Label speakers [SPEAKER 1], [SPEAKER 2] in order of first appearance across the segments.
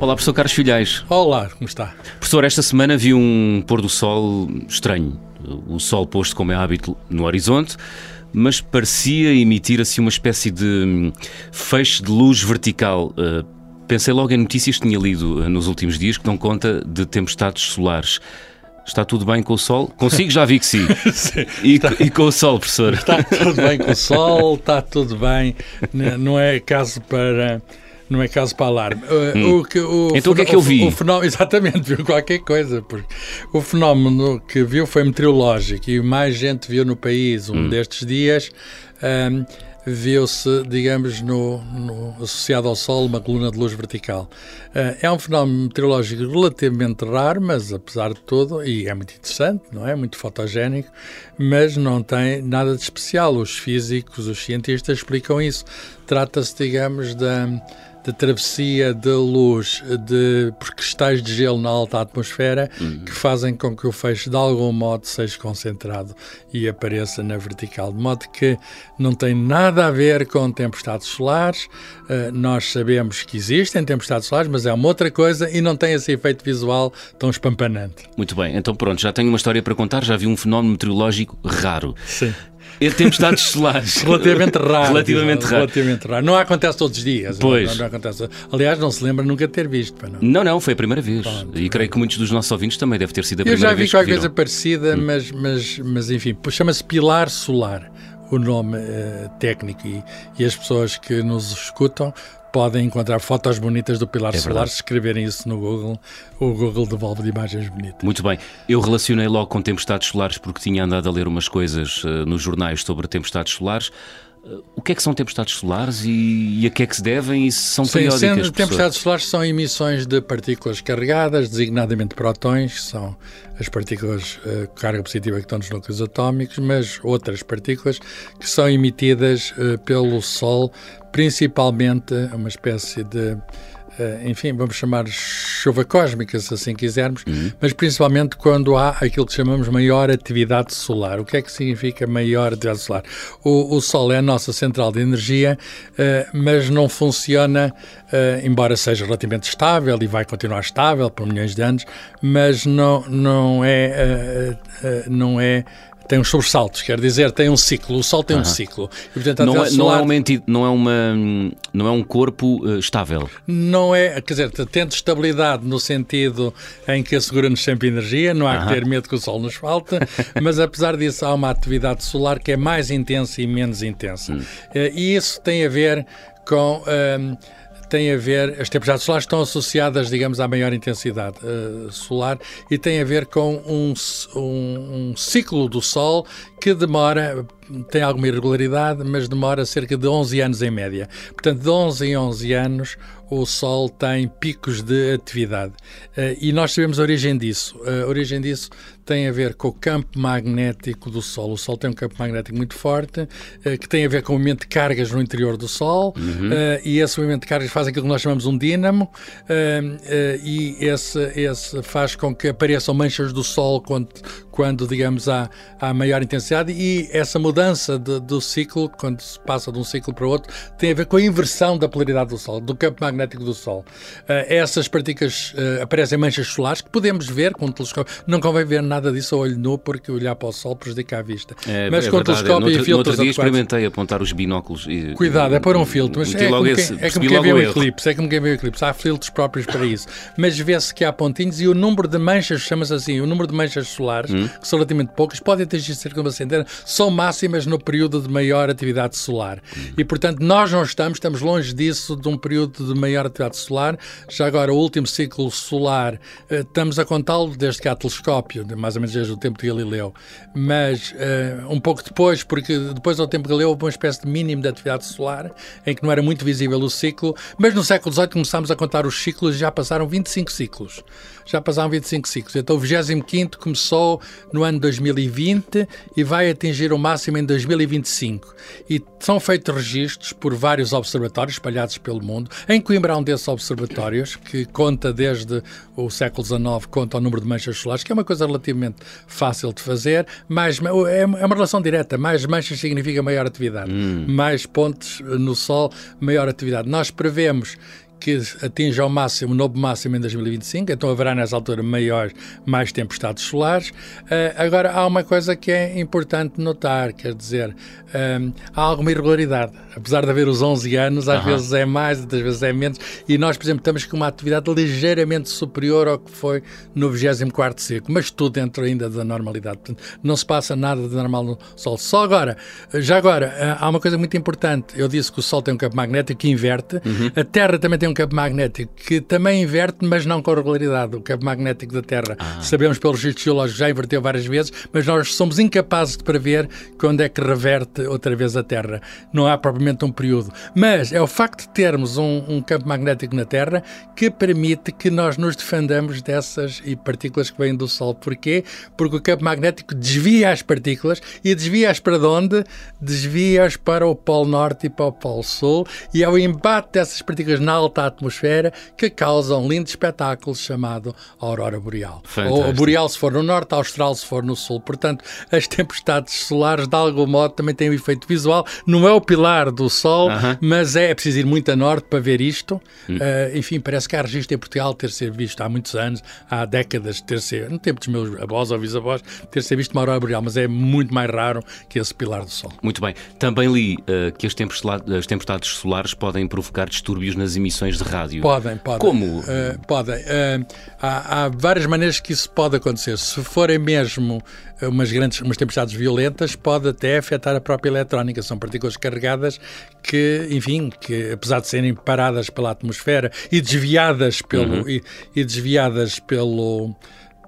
[SPEAKER 1] Olá, professor Carlos Filhais.
[SPEAKER 2] Olá, como está?
[SPEAKER 1] Professor, esta semana vi um pôr do sol estranho. O sol posto, como é hábito, no horizonte, mas parecia emitir assim uma espécie de hum, feixe de luz vertical. Uh, pensei logo em notícias que tinha lido uh, nos últimos dias que dão conta de tempestades solares. Está tudo bem com o sol? Consigo, já vi que sim. sim e, está, e, com o sol, professor?
[SPEAKER 2] Está tudo bem com o sol, está tudo bem. Não é caso para não é caso para alarme.
[SPEAKER 1] Hum. O que, o então o que é que eu vi?
[SPEAKER 2] O, o fenómeno, exatamente, viu qualquer coisa. Porque o fenómeno que viu foi meteorológico e mais gente viu no país um hum. destes dias. Um, viu-se, digamos, no, no, associado ao Sol, uma coluna de luz vertical. Uh, é um fenómeno meteorológico relativamente raro, mas apesar de tudo, e é muito interessante, não é? Muito fotogénico, mas não tem nada de especial. Os físicos, os cientistas explicam isso. Trata-se, digamos, da de travessia de luz de, por cristais de gelo na alta atmosfera uhum. que fazem com que o feixe de algum modo seja concentrado e apareça na vertical. De modo que não tem nada a ver com tempestades solares. Uh, nós sabemos que existem tempestades solares, mas é uma outra coisa e não tem esse efeito visual tão espampanante.
[SPEAKER 1] Muito bem, então pronto, já tenho uma história para contar, já vi um fenómeno meteorológico raro.
[SPEAKER 2] Sim.
[SPEAKER 1] É tempestades solares.
[SPEAKER 2] Relativamente raro.
[SPEAKER 1] Relativamente raro.
[SPEAKER 2] Relativamente raro. Não acontece todos os dias.
[SPEAKER 1] Pois.
[SPEAKER 2] Não, não acontece. Aliás, não se lembra nunca ter visto.
[SPEAKER 1] Não. não, não, foi a primeira vez. Pronto, e creio que muitos dos nossos ouvintes também deve ter sido a primeira
[SPEAKER 2] vez. Eu já vi qualquer coisa parecida, hum. mas, mas, mas enfim, chama-se pilar solar o nome uh, técnico e, e, as pessoas que nos escutam podem encontrar fotos bonitas do Pilar é Solar se escreverem isso no Google. O Google devolve de imagens bonitas.
[SPEAKER 1] Muito bem. Eu relacionei logo com tempestades solares porque tinha andado a ler umas coisas uh, nos jornais sobre tempestades solares. O que é que são tempestades solares e, e a que é que se devem e se são Sim, periódicas?
[SPEAKER 2] Sendo, tempestades solares são emissões de partículas carregadas, designadamente prótons, que são as partículas uh, carga positiva que estão nos núcleos atómicos, mas outras partículas que são emitidas uh, pelo Sol, principalmente uma espécie de enfim, vamos chamar chuva cósmica, se assim quisermos, uhum. mas principalmente quando há aquilo que chamamos maior atividade solar. O que é que significa maior atividade solar? O, o Sol é a nossa central de energia, uh, mas não funciona, uh, embora seja relativamente estável e vai continuar estável por milhões de anos, mas não, não é, uh, não é tem uns sobressaltos, quer dizer, tem um ciclo, o Sol tem um ciclo.
[SPEAKER 1] E, portanto, não, é, solar... não, é uma entidade, não, é uma, não é um corpo uh, estável.
[SPEAKER 2] Não é, quer dizer, tem estabilidade no sentido em que assegura-nos sempre energia, não há que ter medo que o Sol nos falte, mas apesar disso há uma atividade solar que é mais intensa e menos intensa. Hum. Uh, e isso tem a ver com... Tem a ver, as tempestades solares estão associadas, digamos, à maior intensidade uh, solar e tem a ver com um, um, um, ciclo do Sol que demora, tem alguma irregularidade, mas demora cerca de 11 anos em média. Portanto, de 11 em 11 anos, o Sol tem picos de atividade. Uh, e nós sabemos a origem disso. A origem disso tem a ver com o campo magnético do Sol. O Sol tem um campo magnético muito forte, uh, que tem a ver com o movimento de cargas no interior do Sol, uhum. uh, e esse movimento de cargas faz aquilo que nós chamamos um dínamo, e esse, esse faz com que apareçam manchas do Sol quando, quando digamos, há, há maior intensidade, e essa mudança de, do ciclo, quando se passa de um ciclo para outro, tem a ver com a inversão da polaridade do Sol, do campo magnético do Sol. Uh, essas partículas uh, aparecem manchas solares que podemos ver com o telescópio. Não convém ver nada disso a olho nu, porque olhar para o Sol prejudica a vista.
[SPEAKER 1] É, mas é com o telescópio e filtros. No dia experimentei apontar os binóculos e.
[SPEAKER 2] Cuidado, é pôr um filtro. Mas é como, esse, quem, é como quem vê o eclipse. É como quem vê o eclipse. Há filtros próprios para isso. Mas vê-se que há pontinhos e o número de manchas, chama-se assim, o número de manchas solares, hum. Que são relativamente poucas, pode atingir cerca de uma centena, são máximas no período de maior atividade solar. Hum. E, portanto, nós não estamos, estamos longe disso, de um período de maior atividade solar solar. Já agora, o último ciclo solar, eh, estamos a contá-lo desde que há telescópio, mais ou menos desde o tempo de Galileu, mas uh, um pouco depois, porque depois do tempo de Galileu houve uma espécie de mínimo de atividade solar, em que não era muito visível o ciclo, mas no século XVIII começámos a contar os ciclos e já passaram 25 ciclos. Já passaram 25 ciclos. Então o 25 começou no ano 2020 e vai atingir o máximo em 2025. E são feitos registros por vários observatórios espalhados pelo mundo. Em Coimbra há um desses observatórios que conta desde o século XIX, conta o número de manchas solares, que é uma coisa relativamente fácil de fazer, mais, é, é uma relação direta, mais manchas significa maior atividade, hum. mais pontos no Sol, maior atividade. Nós prevemos que atinja ao máximo, o novo máximo em 2025, então haverá nessa altura maiores, mais tempestades solares. Uh, agora, há uma coisa que é importante notar, quer dizer, um, há alguma irregularidade. Apesar de haver os 11 anos, às vezes é mais, outras vezes é menos, e nós, por exemplo, estamos com uma atividade ligeiramente superior ao que foi no 24 ciclo, mas tudo dentro ainda da normalidade. Portanto, não se passa nada de normal no Sol. Só agora, já agora, ah, há uma coisa muito importante. Eu disse que o Sol tem um campo magnético que inverte, uhum. a Terra também tem um campo magnético que também inverte, mas não com regularidade. O campo magnético da Terra, ah. sabemos pelos registros geológicos, já inverteu várias vezes, mas nós somos incapazes de prever quando é que reverte outra vez a Terra. Não há propriamente um período. Mas é o facto de termos um, um campo magnético na Terra que permite que nós nos defendamos dessas partículas que vêm do Sol. Porquê? Porque o campo magnético desvia as partículas e desvia-as para onde? Desvia-as para o Polo Norte e para o Polo Sul e é o embate dessas partículas na alta atmosfera que causa um lindo espetáculo chamado Aurora Boreal. Fantástico. Ou Boreal se for no Norte, Austral se for no Sul. Portanto, as tempestades solares de algum modo também têm um efeito visual. Não é o pilar do Sol, uh -huh. mas é, é preciso ir muito a norte para ver isto. Uh, enfim, parece que há registro em Portugal ter sido visto há muitos anos, há décadas, ter sido, no tempo dos meus avós ou bisavós, ter sido visto uma aurora boreal, mas é muito mais raro que esse pilar do Sol.
[SPEAKER 1] Muito bem. Também li uh, que as tempestades solares podem provocar distúrbios nas emissões de rádio.
[SPEAKER 2] Podem, podem.
[SPEAKER 1] Como?
[SPEAKER 2] Uh, podem. Há, há, várias maneiras que isso pode acontecer. Se forem mesmo umas grandes umas tempestades violentas, pode até afetar a própria eletrónica. São partículas carregadas que, enfim, que apesar de serem paradas pela atmosfera e desviadas pelo, uhum. e, e desviadas pelo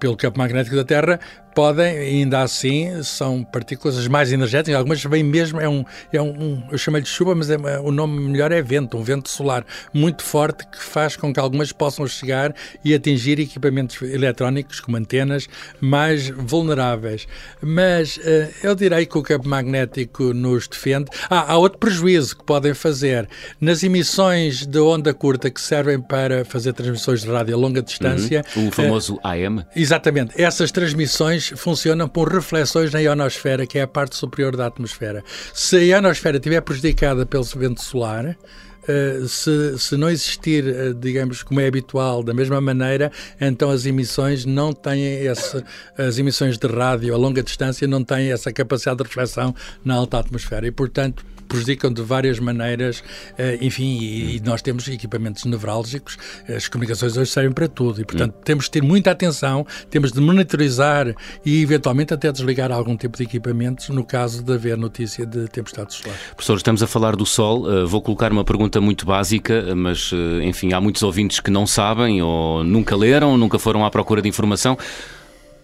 [SPEAKER 2] pelo campo magnético da Terra, podem, ainda assim, são partículas as mais energéticas, algumas vêm mesmo, é um, é um eu chamo-lhe de chuva, mas é, o nome melhor é vento, um vento solar muito forte que faz com que algumas possam chegar e atingir equipamentos eletrónicos como antenas mais vulneráveis. Mas uh, eu direi que o campo magnético nos defende. Ah, há outro prejuízo que podem fazer nas emissões de onda curta que servem para fazer transmissões de rádio a longa distância.
[SPEAKER 1] Uhum. O famoso uh, AM.
[SPEAKER 2] Exatamente. Essas transmissões funcionam por reflexões na ionosfera, que é a parte superior da atmosfera. Se a ionosfera estiver prejudicada pelo vento solar, Uh, se, se, não existir, uh, digamos, como é habitual, da mesma maneira, então as emissões não têm esse, as emissões de rádio a longa distância não têm essa capacidade de reflexão na alta atmosfera e, portanto, prejudicam de várias maneiras, eh, enfim, e, nós temos equipamentos nevrálgicos, as comunicações hoje servem para tudo e, portanto, hum. temos de ter muita atenção, temos de monitorizar e, eventualmente, até desligar algum tipo de equipamentos no caso de haver notícia de tempestades solares.
[SPEAKER 1] Professor, estamos a falar do Sol. Uh, vou colocar uma pergunta muito básica, mas, enfim, há muitos ouvintes que não sabem ou nunca leram, nunca foram à procura de informação.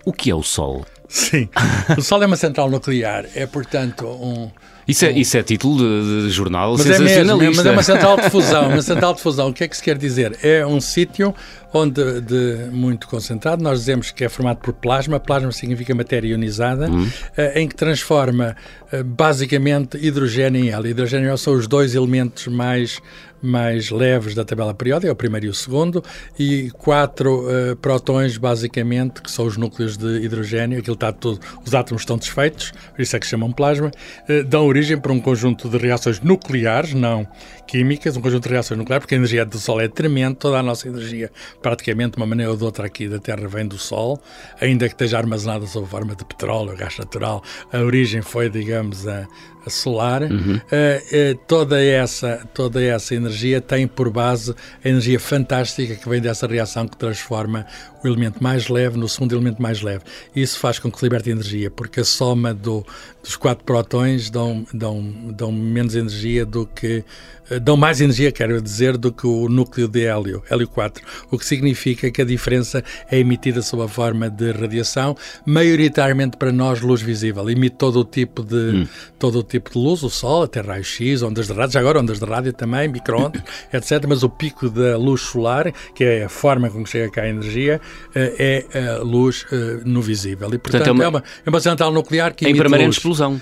[SPEAKER 1] O que é o Sol?
[SPEAKER 2] Sim, o Sol é uma central nuclear, é, portanto, um
[SPEAKER 1] isso é, isso é título de, de jornal
[SPEAKER 2] mas
[SPEAKER 1] sensacionalista.
[SPEAKER 2] É mesmo, mas é uma central de fusão. Uma central de fusão, o que é que se quer dizer? É um sítio onde, de, muito concentrado, nós dizemos que é formado por plasma. Plasma significa matéria ionizada, uhum. eh, em que transforma eh, basicamente hidrogênio em hélio. Hidrogênio e hélio são os dois elementos mais mais leves da tabela periódica, é o primeiro e o segundo, e quatro uh, protões, basicamente, que são os núcleos de hidrogênio, aquilo está tudo, os átomos estão desfeitos, por isso é que chamam plasma, uh, dão origem para um conjunto de reações nucleares, não químicas, um conjunto de reações nucleares, porque a energia do Sol é tremenda, toda a nossa energia, praticamente, de uma maneira ou de outra aqui da Terra, vem do Sol, ainda que esteja armazenada sob forma de petróleo, gás natural, a origem foi, digamos, a, solar, uhum. uh, uh, toda, essa, toda essa energia tem por base a energia fantástica que vem dessa reação que transforma o elemento mais leve no segundo elemento mais leve. Isso faz com que liberte energia, porque a soma do, dos quatro protões dão, dão, dão menos energia do que. Eh, dão mais energia, quero dizer, do que o núcleo de hélio, hélio 4, o que significa que a diferença é emitida sob a forma de radiação, maioritariamente para nós luz visível. Emite todo o tipo de, hum. todo o tipo de luz, o sol, até raio-x, ondas de rádio, já agora ondas de rádio também, micro-ondas, etc. Mas o pico da luz solar, que é a forma como chega cá a energia, é a luz eh, no visível. E, portanto, portanto é, uma, é, uma, é uma central nuclear que
[SPEAKER 1] em
[SPEAKER 2] permanente
[SPEAKER 1] explosão.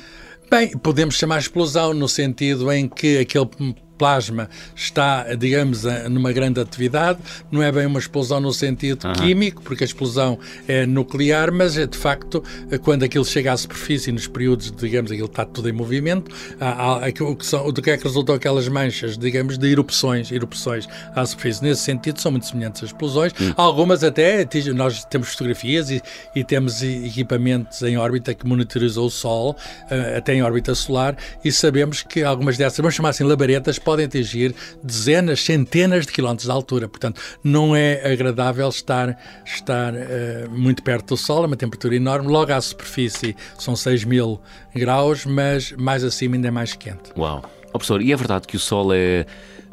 [SPEAKER 2] Bem, podemos chamar explosão no sentido em que aquele plasma está, digamos, numa grande atividade. Não é bem uma explosão no sentido químico, porque a explosão é nuclear, mas é de facto quando aquilo chega à superfície, nos períodos, digamos, aquilo está tudo em movimento, há, há, o que são, do que é que resultam aquelas manchas, digamos, de erupções, erupções à superfície. Nesse sentido, são muito semelhantes às explosões. Hum. Algumas até, nós temos fotografias e, e, temos equipamentos em órbita que monitorizam o Sol, eh, até em órbita solar, e sabemos que algumas dessas, vamos chamar assim, labaredas, podem atingir dezenas, centenas de quilómetros de altura. Portanto, não é agradável estar, estar uh, muito perto do Sol, é uma temperatura enorme. Logo à superfície são 6 mil graus, mas mais acima ainda é mais quente.
[SPEAKER 1] Uau! Oh, professor, e é verdade que o Sol é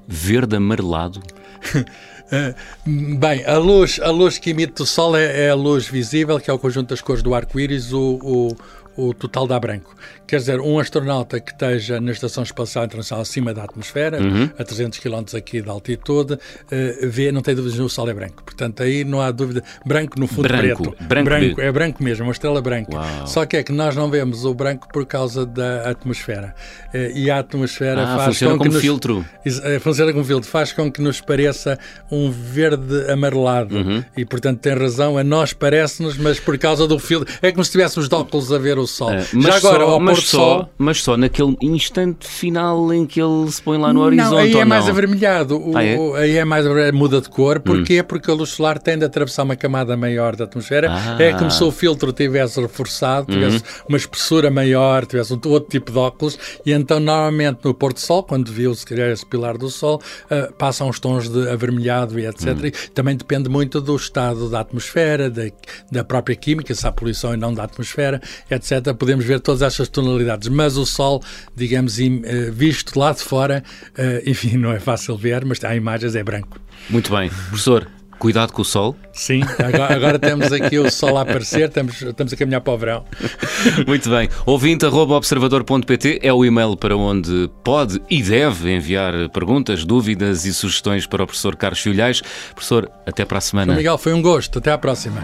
[SPEAKER 1] verde amarelado?
[SPEAKER 2] Uh, bem, a luz, a luz que emite o Sol é, é, a luz visível, que é o conjunto das cores do arco-íris, o, o, o total dá branco. Quer dizer, um astronauta que esteja na Estação Espacial Internacional acima da atmosfera, uhum. a 300 km aqui de altitude, uh, vê, não tem dúvidas, o Sol é branco. Portanto, aí não há dúvida. Branco no fundo
[SPEAKER 1] branco,
[SPEAKER 2] preto.
[SPEAKER 1] Branco,
[SPEAKER 2] branco é branco mesmo, uma estrela branca. Uau. Só que é que nós não vemos o branco por causa da atmosfera. Uh, e a atmosfera
[SPEAKER 1] ah,
[SPEAKER 2] faz
[SPEAKER 1] funciona
[SPEAKER 2] com
[SPEAKER 1] como
[SPEAKER 2] que nos,
[SPEAKER 1] filtro.
[SPEAKER 2] Uh, funciona como filtro. Faz com que nos pareça um verde amarelado. Uhum. E, portanto, tem razão. A nós parece-nos, mas por causa do filtro. É como se estivéssemos de óculos a ver o Sol.
[SPEAKER 1] mas Já agora, só, ao mas só, sol, mas só naquele instante final em que ele se põe lá no horizonte.
[SPEAKER 2] Não, aí é mais
[SPEAKER 1] não?
[SPEAKER 2] avermelhado. O, ah, é? Aí é mais muda de cor. Porquê? Hum. Porque a luz solar tende a atravessar uma camada maior da atmosfera. Ah. É como se o filtro tivesse reforçado, tivesse uhum. uma espessura maior, tivesse um outro tipo de óculos. E então, normalmente, no pôr do sol, quando viu se calhar esse pilar do sol, uh, passam uns tons de avermelhado e etc. Hum. E também depende muito do estado da atmosfera, da, da própria química, se há poluição e não da atmosfera, etc. Podemos ver todas essas tonalidades. Mas o sol, digamos, eh, visto lá de fora, eh, enfim, não é fácil ver, mas há imagens, é branco.
[SPEAKER 1] Muito bem. Professor, cuidado com o sol.
[SPEAKER 2] Sim, agora, agora, temos aqui o sol a aparecer, estamos, estamos a caminhar para o verão.
[SPEAKER 1] Muito bem. Ouvinte.observador.pt é o e-mail para onde pode e deve enviar perguntas, dúvidas e sugestões para o professor Carlos Filhais. Professor, até para a semana.
[SPEAKER 2] Miguel, foi um gosto. Até à próxima.